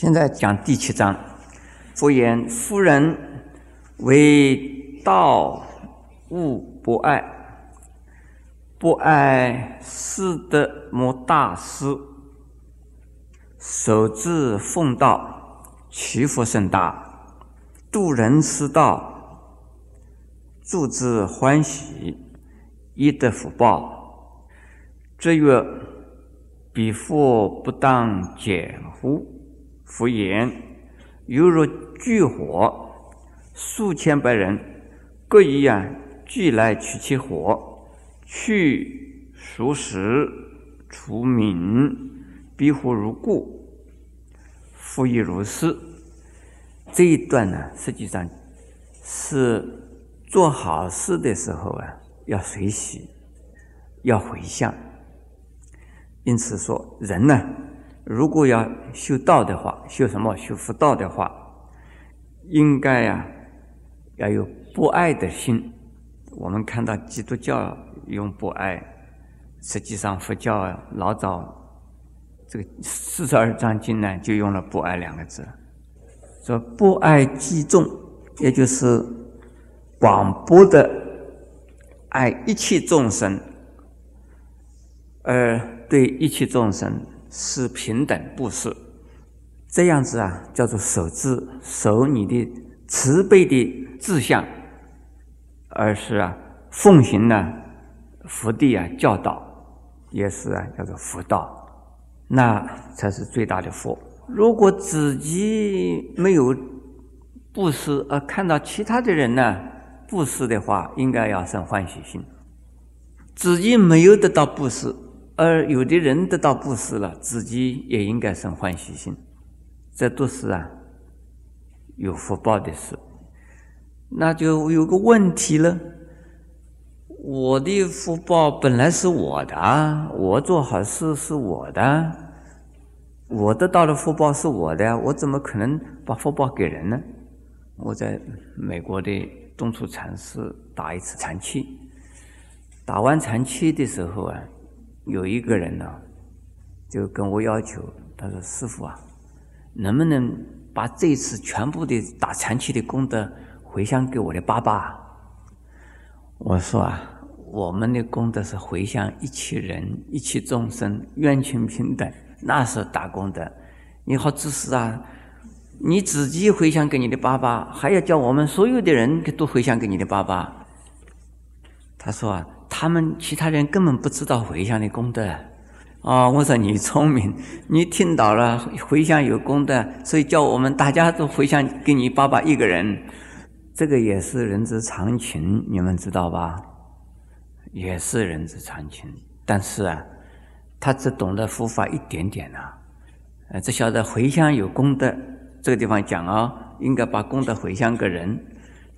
现在讲第七章。佛言：夫人为道物不爱，不爱师德莫大师，守志奉道，其福甚大。度人师道，助之欢喜，亦得福报。这曰：彼佛不当减乎？佛言：犹如炬火，数千百人各一样聚来取其火，去熟食，除名，彼火如故。复亦如是。这一段呢，实际上是做好事的时候啊，要随喜，要回向。因此说，人呢，如果要修道的话，修什么？修福道的话，应该呀，要有不爱的心。我们看到基督教用不爱，实际上佛教老早这个四十二章经呢，就用了不爱两个字。说不爱计众，也就是广播的爱一切众生，而对一切众生是平等布施，这样子啊，叫做守志，守你的慈悲的志向，而是啊，奉行呢福地啊教导，也是啊叫做福道，那才是最大的福。如果自己没有布施，而看到其他的人呢布施的话，应该要生欢喜心。自己没有得到布施，而有的人得到布施了，自己也应该生欢喜心。这都是啊有福报的事。那就有个问题了：我的福报本来是我的，我做好事是我的。我得到的福报是我的，我怎么可能把福报给人呢？我在美国的东土禅寺打一次禅期，打完禅期的时候啊，有一个人呢，就跟我要求，他说：“师傅啊，能不能把这次全部的打禅期的功德回向给我的爸爸？”我说啊，我们的功德是回向一切人、一切众生，愿亲平等。那是打工的，你好自私啊！你自己回向给你的爸爸，还要叫我们所有的人都回向给你的爸爸。他说啊，他们其他人根本不知道回向的功德。啊，我说你聪明，你听到了回向有功德，所以叫我们大家都回向给你爸爸一个人。这个也是人之常情，你们知道吧？也是人之常情，但是啊。他只懂得佛法一点点呐，呃，只晓得回向有功德。这个地方讲啊，应该把功德回向给人。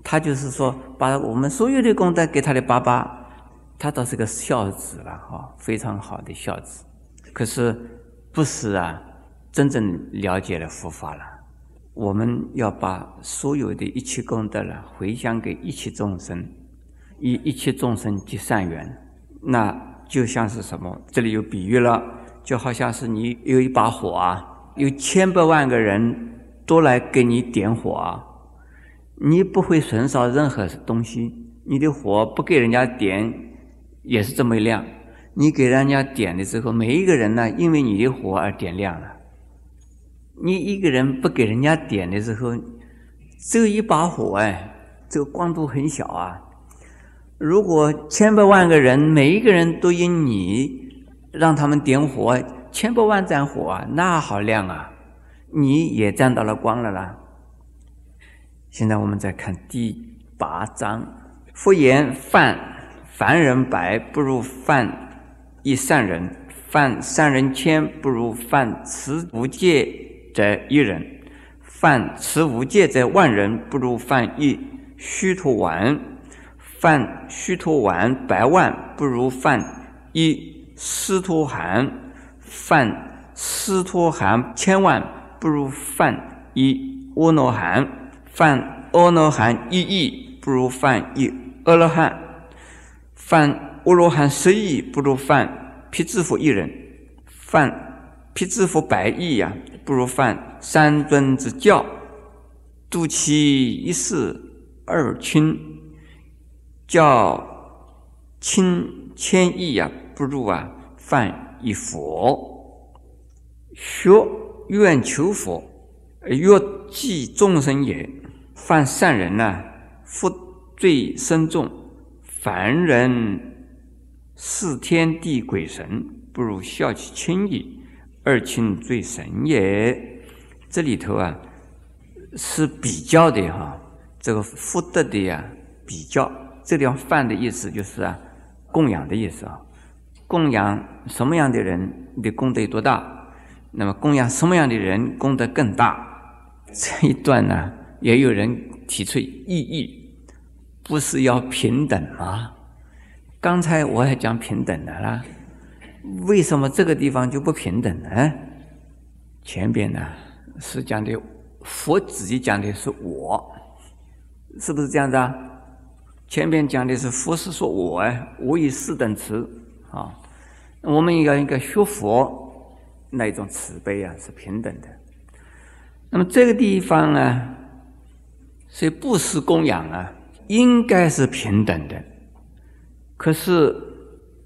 他就是说，把我们所有的功德给他的爸爸，他倒是个孝子了哈，非常好的孝子。可是不是啊，真正了解了佛法了。我们要把所有的一切功德了回向给一切众生，以一切众生结善缘，那。就像是什么？这里有比喻了，就好像是你有一把火啊，有千百万个人都来给你点火啊，你不会损少任何东西，你的火不给人家点也是这么亮。你给人家点的时候，每一个人呢，因为你的火而点亮了。你一个人不给人家点的时候，只有一把火哎，这个光度很小啊。如果千百万个人，每一个人都因你让他们点火，千百万盏火啊，那好亮啊！你也沾到了光了啦。现在我们再看第八章，复言犯凡人百不如犯一善人；犯善人千不如犯持无戒者一人；犯持无戒者万人不如犯一虚陀丸。犯须陀丸百万不如犯一斯陀含；犯斯陀含千万不如犯一阿罗汉；犯阿罗汉一亿不如犯一阿罗汉；犯阿罗汉十亿不如犯辟支佛一人；犯辟支佛百亿呀，不如犯三尊之教；度其一世二亲，教亲千亿呀，不如啊犯一佛。学愿求佛，若济众生也。犯善人呢，福罪深重；凡人视天地鬼神，不如孝其亲矣。二亲最神也。这里头啊，是比较的哈，这个福德的呀比较。这地方“犯”的意思就是啊，供养的意思啊。供养什么样的人，你的功德有多大？那么供养什么样的人，功德更大？这一段呢？也有人提出异议，不是要平等吗？刚才我还讲平等的啦，为什么这个地方就不平等呢？前边呢是讲的佛自己讲的是我，是不是这样子啊？前边讲的是佛是说我哎，我以四等慈啊，我们要应该学佛那一种慈悲啊，是平等的。那么这个地方呢？所以布施供养啊，应该是平等的。可是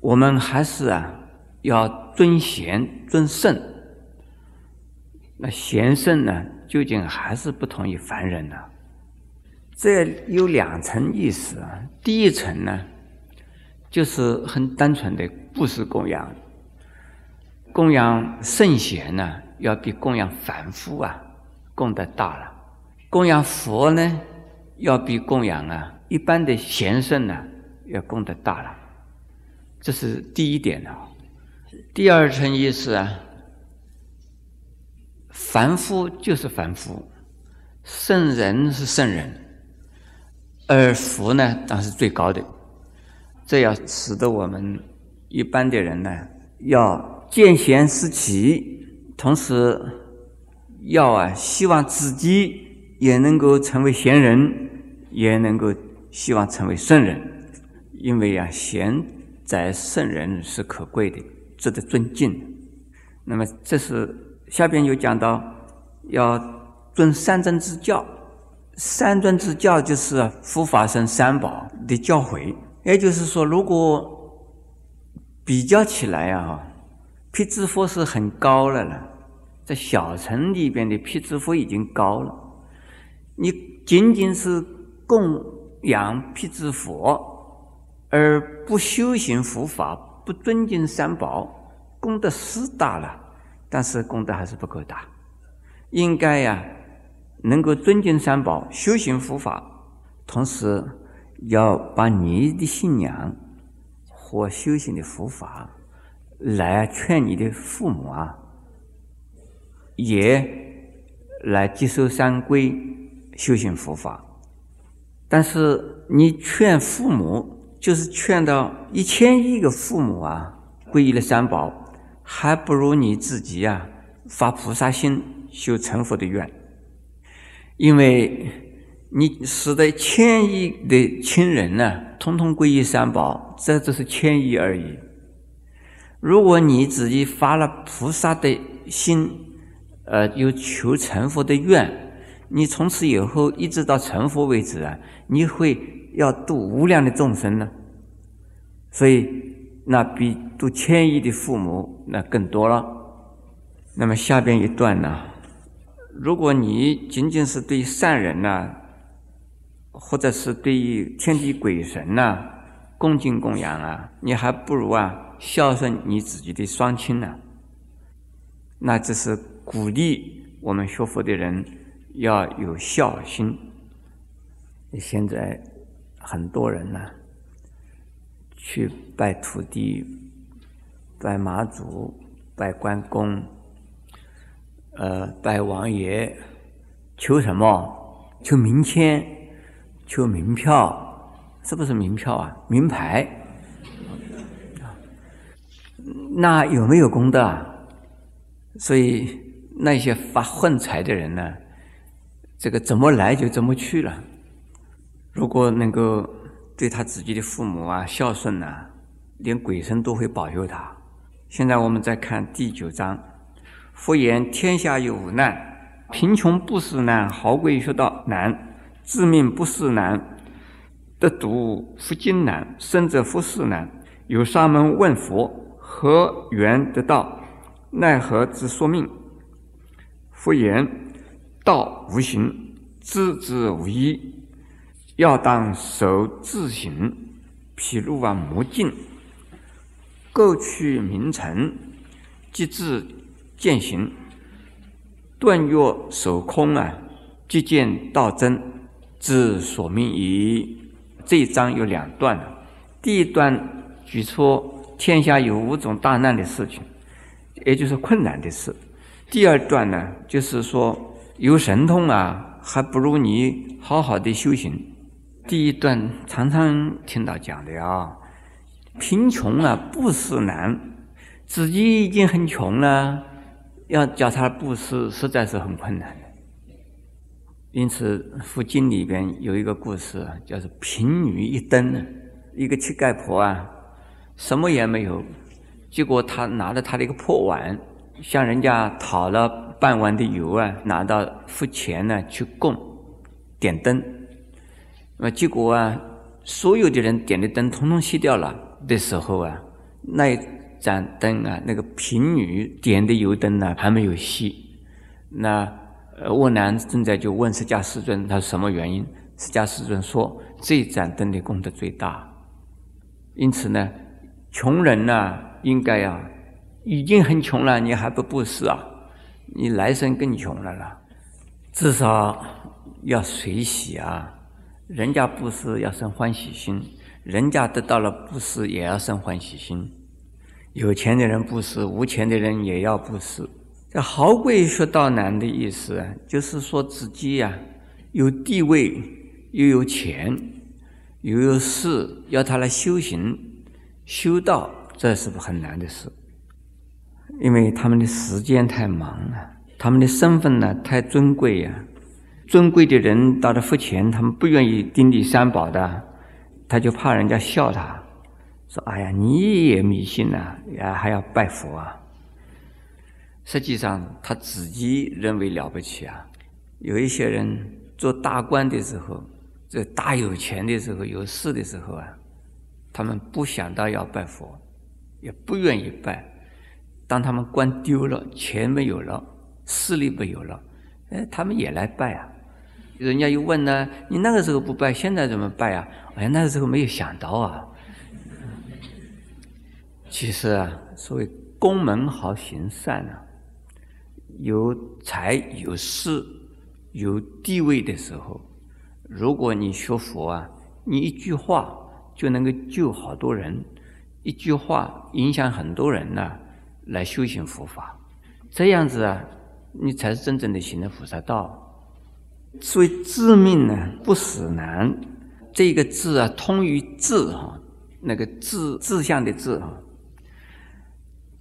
我们还是啊，要尊贤尊圣。那贤圣呢，究竟还是不同于凡人呢？这有两层意思啊。第一层呢，就是很单纯的布施供养。供养圣贤呢，要比供养凡夫啊，功德大了。供养佛呢，要比供养啊一般的贤圣呢要功德大了，这是第一点啊。第二层意思啊，凡夫就是凡夫，圣人是圣人，而佛呢当是最高的。这要使得我们一般的人呢，要见贤思齐，同时要啊希望自己。也能够成为贤人，也能够希望成为圣人，因为啊，贤在圣人是可贵的，值得尊敬。那么，这是下边又讲到要尊三尊之教，三尊之教就是佛法僧三宝的教诲。也就是说，如果比较起来啊，辟支佛是很高了了，在小城里边的辟支佛已经高了。你仅仅是供养辟支佛，而不修行佛法，不尊敬三宝，功德是大了，但是功德还是不够大。应该呀，能够尊敬三宝，修行佛法，同时要把你的信仰和修行的佛法来劝你的父母啊，也来接受三规。修行佛法，但是你劝父母，就是劝到一千亿个父母啊，皈依了三宝，还不如你自己啊发菩萨心修成佛的愿。因为你使得千亿的亲人呢，通通皈依三宝，这只是千亿而已。如果你自己发了菩萨的心，呃，有求成佛的愿。你从此以后一直到成佛为止啊，你会要度无量的众生呢，所以那比度千亿的父母那更多了。那么下边一段呢，如果你仅仅是对善人呐，或者是对于天地鬼神呐恭敬供养啊，你还不如啊孝顺你自己的双亲呢。那这是鼓励我们学佛的人。要有孝心。现在很多人呢，去拜土地、拜妈祖、拜关公，呃，拜王爷，求什么？求名签，求名票，是不是名票啊？名牌？那有没有功德？啊？所以那些发横财的人呢？这个怎么来就怎么去了。如果能够对他自己的父母啊孝顺呐，连鬼神都会保佑他。现在我们再看第九章，佛言：天下有五难，贫穷不是难，豪贵学道难，致命不是难，得度复经难，生者复死难。有沙门问佛：何缘得道？奈何之说命？佛言：道无形，知之无依。要当守自行，譬如往魔镜，构取名尘，即至见行。断若守空啊，即见道真，自所命矣。这一章有两段，第一段举出天下有五种大难的事情，也就是困难的事。第二段呢，就是说有神通啊，还不如你好好的修行。第一段常常听到讲的啊，贫穷啊，布施难，自己已经很穷了，要叫他布施，实在是很困难的。因此，佛经里边有一个故事，叫做贫女一灯，一个乞丐婆啊，什么也没有，结果他拿着他的一个破碗，向人家讨了半碗的油啊，拿到佛前呢去供，点灯。那么结果啊，所有的人点的灯通通熄掉了的时候啊，那一盏灯啊，那个贫女点的油灯呢还没有熄。那呃，沃南正在就问释迦世尊，他是什么原因？释迦世尊说，这盏灯的功德最大。因此呢，穷人呢，应该呀，已经很穷了，你还不布施啊？你来生更穷了啦。至少要随喜啊。人家布施要生欢喜心，人家得到了布施也要生欢喜心。有钱的人布施，无钱的人也要布施。这豪贵学道难的意思，就是说自己呀有地位，又有钱，又有势，要他来修行、修道，这是不很难的事。因为他们的时间太忙了，他们的身份呢太尊贵呀。尊贵的人到了佛前，他们不愿意顶礼三宝的，他就怕人家笑他，说：“哎呀，你也迷信呐，呀还要拜佛啊？”实际上他自己认为了不起啊。有一些人做大官的时候，这大有钱的时候、有势的时候啊，他们不想到要拜佛，也不愿意拜。当他们官丢了、钱没有了、势力没有了，哎，他们也来拜啊。人家又问呢，你那个时候不拜，现在怎么拜啊？哎，那个时候没有想到啊。其实啊，所谓公门好行善啊，有财有势有地位的时候，如果你学佛啊，你一句话就能够救好多人，一句话影响很多人呢，来修行佛法，这样子啊，你才是真正的行了菩萨道。所谓致命呢，不死难，这个字啊，通于志哈，那个志志向的志哈，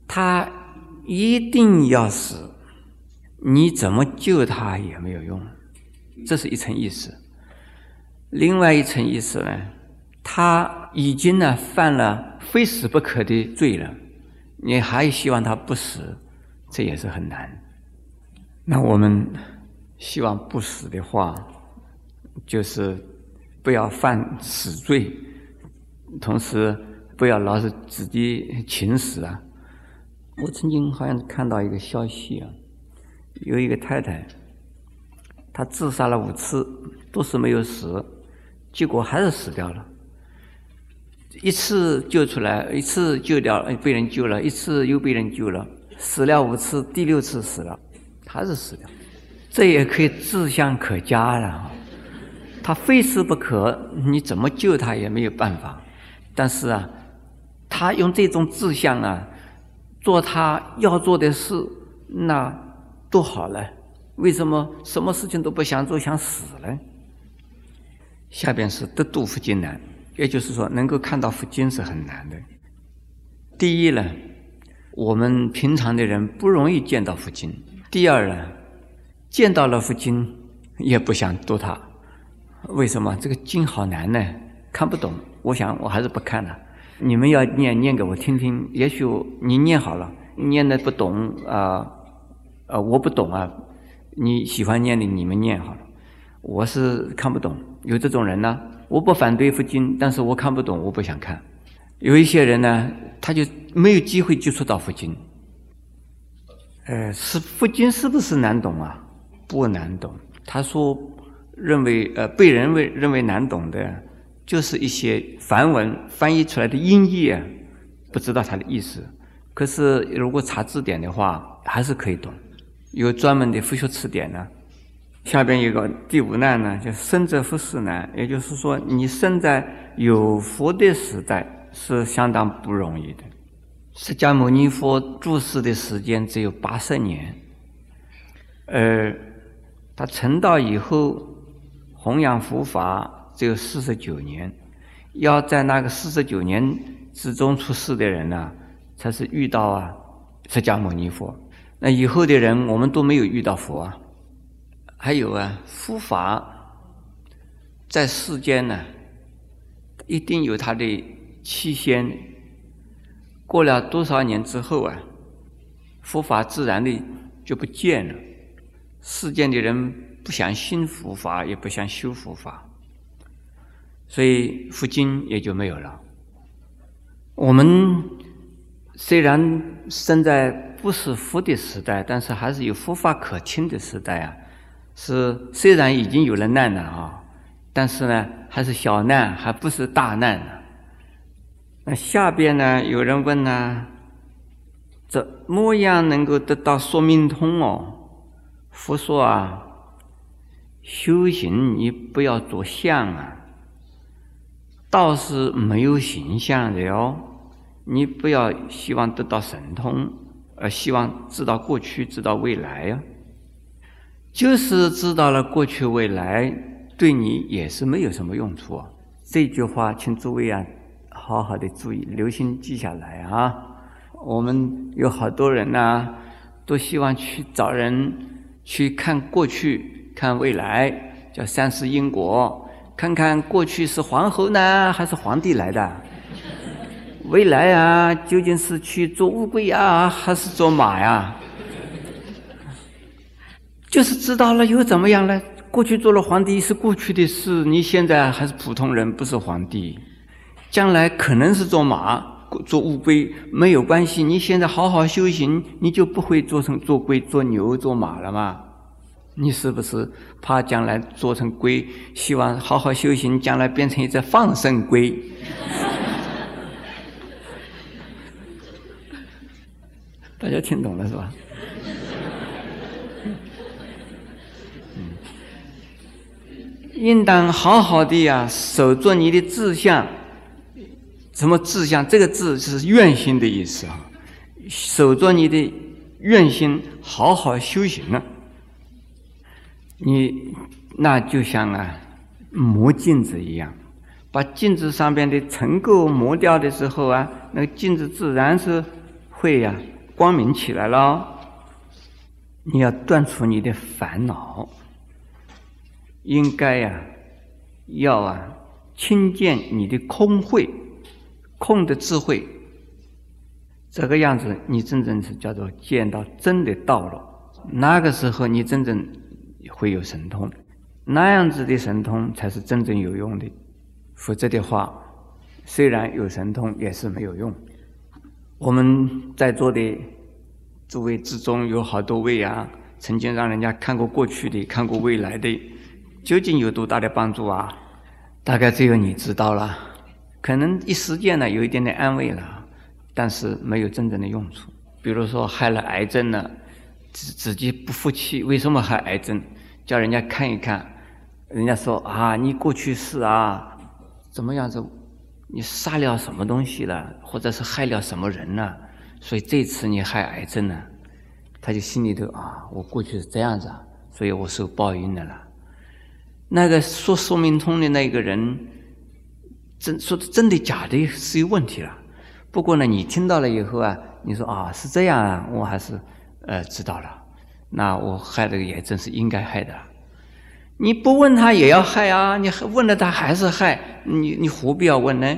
他一定要死，你怎么救他也没有用，这是一层意思。另外一层意思呢，他已经呢犯了非死不可的罪了，你还希望他不死，这也是很难。那我们。希望不死的话，就是不要犯死罪，同时不要老是自己请死啊。我曾经好像看到一个消息啊，有一个太太，她自杀了五次，都是没有死，结果还是死掉了。一次救出来，一次救掉，被人救了，一次又被人救了，死了五次，第六次死了，还是死了。这也可以自相可加了，他非死不可，你怎么救他也没有办法。但是啊，他用这种志向啊，做他要做的事，那多好了。为什么什么事情都不想做，想死呢？下边是得度佛经难，也就是说，能够看到佛经是很难的。第一呢，我们平常的人不容易见到佛经。第二呢。见到了佛经，也不想读它，为什么？这个经好难呢，看不懂。我想我还是不看了。你们要念念给我听听，也许你念好了，念的不懂啊，呃，我不懂啊，你喜欢念的你们念好了，我是看不懂。有这种人呢，我不反对佛经，但是我看不懂，我不想看。有一些人呢，他就没有机会接触到佛经。呃，是佛经是不是难懂啊？不难懂。他说认为呃被人为认为难懂的，就是一些梵文翻译出来的音译，不知道它的意思。可是如果查字典的话，还是可以懂。有专门的佛学词典呢。下边有个第五难呢，就生者福世难，也就是说，你生在有佛的时代是相当不容易的。释迦牟尼佛住世的时间只有八十年，而他成道以后弘扬佛法只有四十九年。要在那个四十九年之中出世的人呢，才是遇到啊释迦牟尼佛。那以后的人，我们都没有遇到佛啊。还有啊，佛法在世间呢，一定有它的期限。过了多少年之后啊，佛法自然的就不见了。世间的人不想信佛法，也不想修佛法，所以佛经也就没有了。我们虽然生在不是佛的时代，但是还是有佛法可听的时代啊。是虽然已经有了难了啊，但是呢，还是小难，还不是大难呢。那下边呢？有人问呢，怎么样能够得到说明通哦？佛说啊，修行你不要着相啊，道是没有形象的哦。你不要希望得到神通，而希望知道过去、知道未来呀。就是知道了过去未来，对你也是没有什么用处。这句话，请诸位啊。好好的注意，留心记下来啊！我们有好多人呢，都希望去找人去看过去、看未来，叫三世因果，看看过去是皇后呢，还是皇帝来的？未来啊，究竟是去做乌龟呀，还是做马呀？就是知道了又怎么样呢？过去做了皇帝是过去的事，你现在还是普通人，不是皇帝。将来可能是做马、做乌龟没有关系。你现在好好修行，你就不会做成做龟、做牛、做马了吗？你是不是怕将来做成龟？希望好好修行，将来变成一只放生龟？大家听懂了是吧？应当好好的呀，守住你的志向。什么志向？这个志是愿心的意思啊！守着你的愿心，好好修行了，你那就像啊磨镜子一样，把镜子上边的尘垢磨掉的时候啊，那个镜子自然是会呀光明起来了。你要断除你的烦恼，应该呀要啊亲见你的空慧。空的智慧，这个样子，你真正是叫做见到真的道了。那个时候，你真正会有神通，那样子的神通才是真正有用的。否则的话，虽然有神通，也是没有用。我们在座的诸位之中，有好多位啊，曾经让人家看过过去的，看过未来的，究竟有多大的帮助啊？大概只有你知道了。可能一时间呢有一点点安慰了，但是没有真正的用处。比如说害了癌症了，自自己不服气，为什么害癌症？叫人家看一看，人家说啊，你过去是啊，怎么样子？你杀了什么东西了，或者是害了什么人了？所以这次你害癌症了，他就心里头啊，我过去是这样子，所以我受报应的了。那个说说明通的那个人。真说的真的假的是有问题了，不过呢，你听到了以后啊，你说啊是这样啊，我还是呃知道了，那我害这个也真是应该害的。你不问他也要害啊，你问了他还是害，你你何必要问呢？